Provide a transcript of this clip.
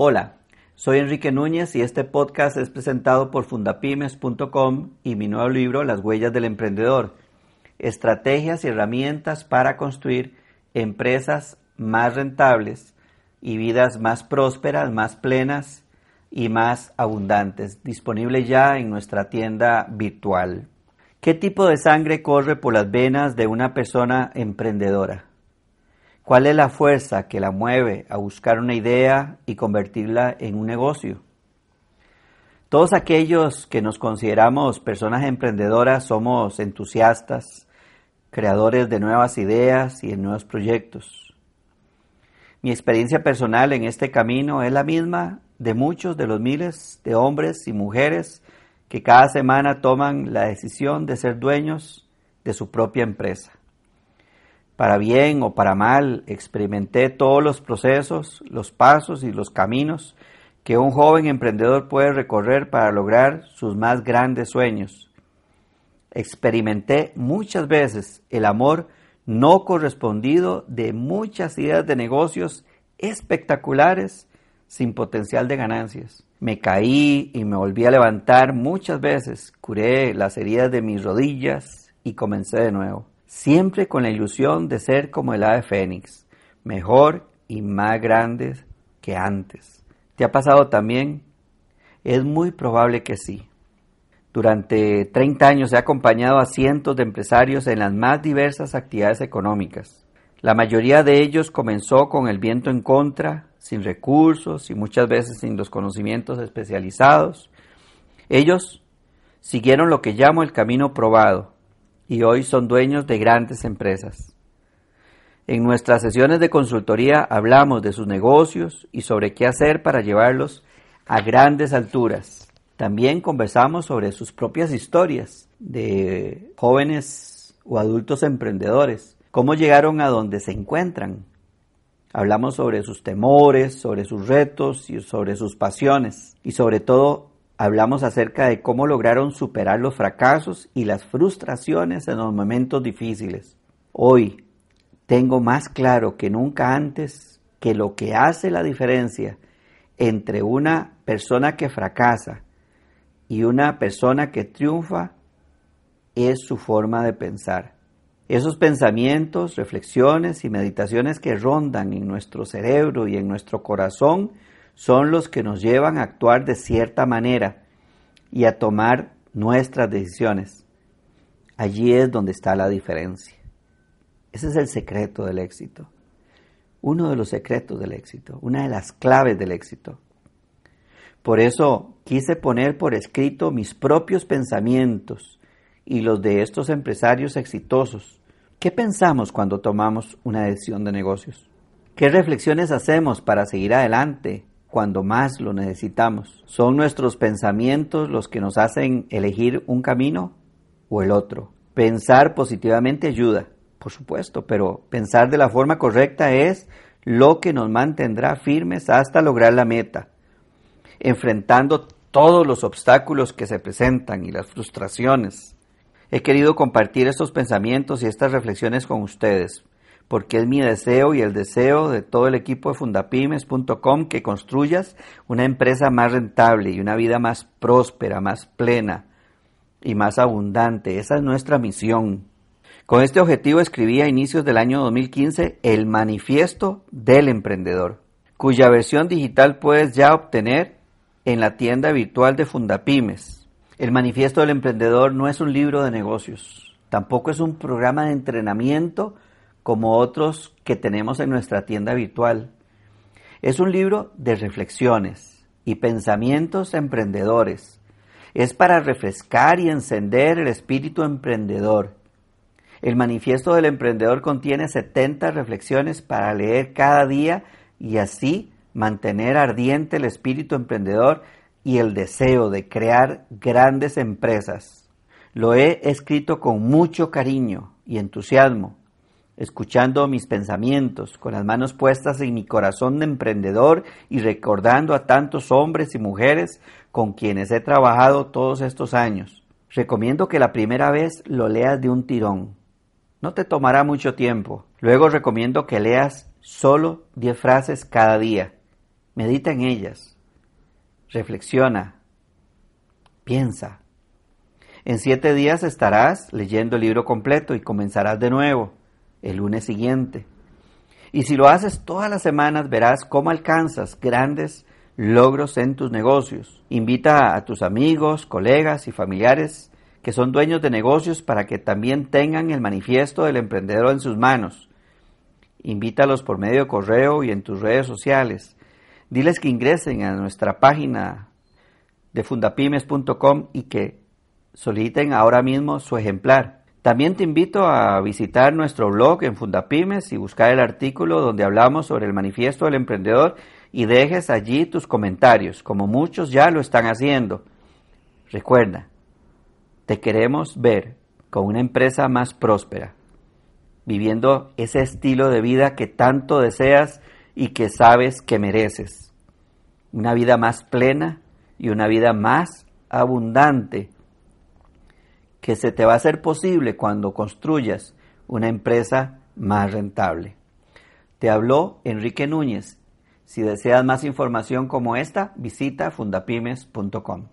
Hola, soy Enrique Núñez y este podcast es presentado por fundapymes.com y mi nuevo libro Las huellas del emprendedor, estrategias y herramientas para construir empresas más rentables y vidas más prósperas, más plenas y más abundantes, disponible ya en nuestra tienda virtual. ¿Qué tipo de sangre corre por las venas de una persona emprendedora? ¿Cuál es la fuerza que la mueve a buscar una idea y convertirla en un negocio? Todos aquellos que nos consideramos personas emprendedoras somos entusiastas, creadores de nuevas ideas y de nuevos proyectos. Mi experiencia personal en este camino es la misma de muchos de los miles de hombres y mujeres que cada semana toman la decisión de ser dueños de su propia empresa. Para bien o para mal, experimenté todos los procesos, los pasos y los caminos que un joven emprendedor puede recorrer para lograr sus más grandes sueños. Experimenté muchas veces el amor no correspondido de muchas ideas de negocios espectaculares sin potencial de ganancias. Me caí y me volví a levantar muchas veces, curé las heridas de mis rodillas y comencé de nuevo siempre con la ilusión de ser como el ave fénix, mejor y más grande que antes. ¿Te ha pasado también? Es muy probable que sí. Durante 30 años he acompañado a cientos de empresarios en las más diversas actividades económicas. La mayoría de ellos comenzó con el viento en contra, sin recursos y muchas veces sin los conocimientos especializados. Ellos siguieron lo que llamo el camino probado, y hoy son dueños de grandes empresas. En nuestras sesiones de consultoría hablamos de sus negocios y sobre qué hacer para llevarlos a grandes alturas. También conversamos sobre sus propias historias de jóvenes o adultos emprendedores, cómo llegaron a donde se encuentran. Hablamos sobre sus temores, sobre sus retos y sobre sus pasiones y sobre todo hablamos acerca de cómo lograron superar los fracasos y las frustraciones en los momentos difíciles. Hoy tengo más claro que nunca antes que lo que hace la diferencia entre una persona que fracasa y una persona que triunfa es su forma de pensar. Esos pensamientos, reflexiones y meditaciones que rondan en nuestro cerebro y en nuestro corazón son los que nos llevan a actuar de cierta manera y a tomar nuestras decisiones. Allí es donde está la diferencia. Ese es el secreto del éxito. Uno de los secretos del éxito, una de las claves del éxito. Por eso quise poner por escrito mis propios pensamientos y los de estos empresarios exitosos. ¿Qué pensamos cuando tomamos una decisión de negocios? ¿Qué reflexiones hacemos para seguir adelante cuando más lo necesitamos. ¿Son nuestros pensamientos los que nos hacen elegir un camino o el otro? Pensar positivamente ayuda, por supuesto, pero pensar de la forma correcta es lo que nos mantendrá firmes hasta lograr la meta, enfrentando todos los obstáculos que se presentan y las frustraciones. He querido compartir estos pensamientos y estas reflexiones con ustedes, porque es mi deseo y el deseo de todo el equipo de fundapymes.com que construyas una empresa más rentable y una vida más próspera, más plena y más abundante. Esa es nuestra misión. Con este objetivo escribí a inicios del año 2015 el Manifiesto del Emprendedor, cuya versión digital puedes ya obtener en la tienda virtual de Fundapymes. El Manifiesto del Emprendedor no es un libro de negocios, tampoco es un programa de entrenamiento como otros que tenemos en nuestra tienda virtual. Es un libro de reflexiones y pensamientos emprendedores. Es para refrescar y encender el espíritu emprendedor. El manifiesto del emprendedor contiene 70 reflexiones para leer cada día y así mantener ardiente el espíritu emprendedor y el deseo de crear grandes empresas. Lo he escrito con mucho cariño y entusiasmo, escuchando mis pensamientos, con las manos puestas en mi corazón de emprendedor y recordando a tantos hombres y mujeres con quienes he trabajado todos estos años. Recomiendo que la primera vez lo leas de un tirón. No te tomará mucho tiempo. Luego recomiendo que leas solo 10 frases cada día Medita en ellas. Reflexiona. Piensa. En siete días estarás leyendo el libro completo y comenzarás de nuevo el lunes siguiente. Y si lo haces todas las semanas verás cómo alcanzas grandes logros en tus negocios. Invita a tus amigos, colegas y familiares que son dueños de negocios para que también tengan el manifiesto del emprendedor en sus manos. Invítalos por medio de correo y en tus redes sociales. Diles que ingresen a nuestra página de fundapymes.com y que soliciten ahora mismo su ejemplar. También te invito a visitar nuestro blog en Fundapymes y buscar el artículo donde hablamos sobre el manifiesto del emprendedor y dejes allí tus comentarios, como muchos ya lo están haciendo. Recuerda, te queremos ver con una empresa más próspera, viviendo ese estilo de vida que tanto deseas y que sabes que mereces. Una vida más plena y una vida más abundante que se te va a hacer posible cuando construyas una empresa más rentable. Te habló Enrique Núñez. Si deseas más información como esta, visita fundapymes.com.